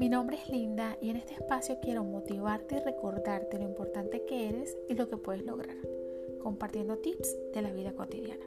Mi nombre es Linda y en este espacio quiero motivarte y recordarte lo importante que eres y lo que puedes lograr, compartiendo tips de la vida cotidiana.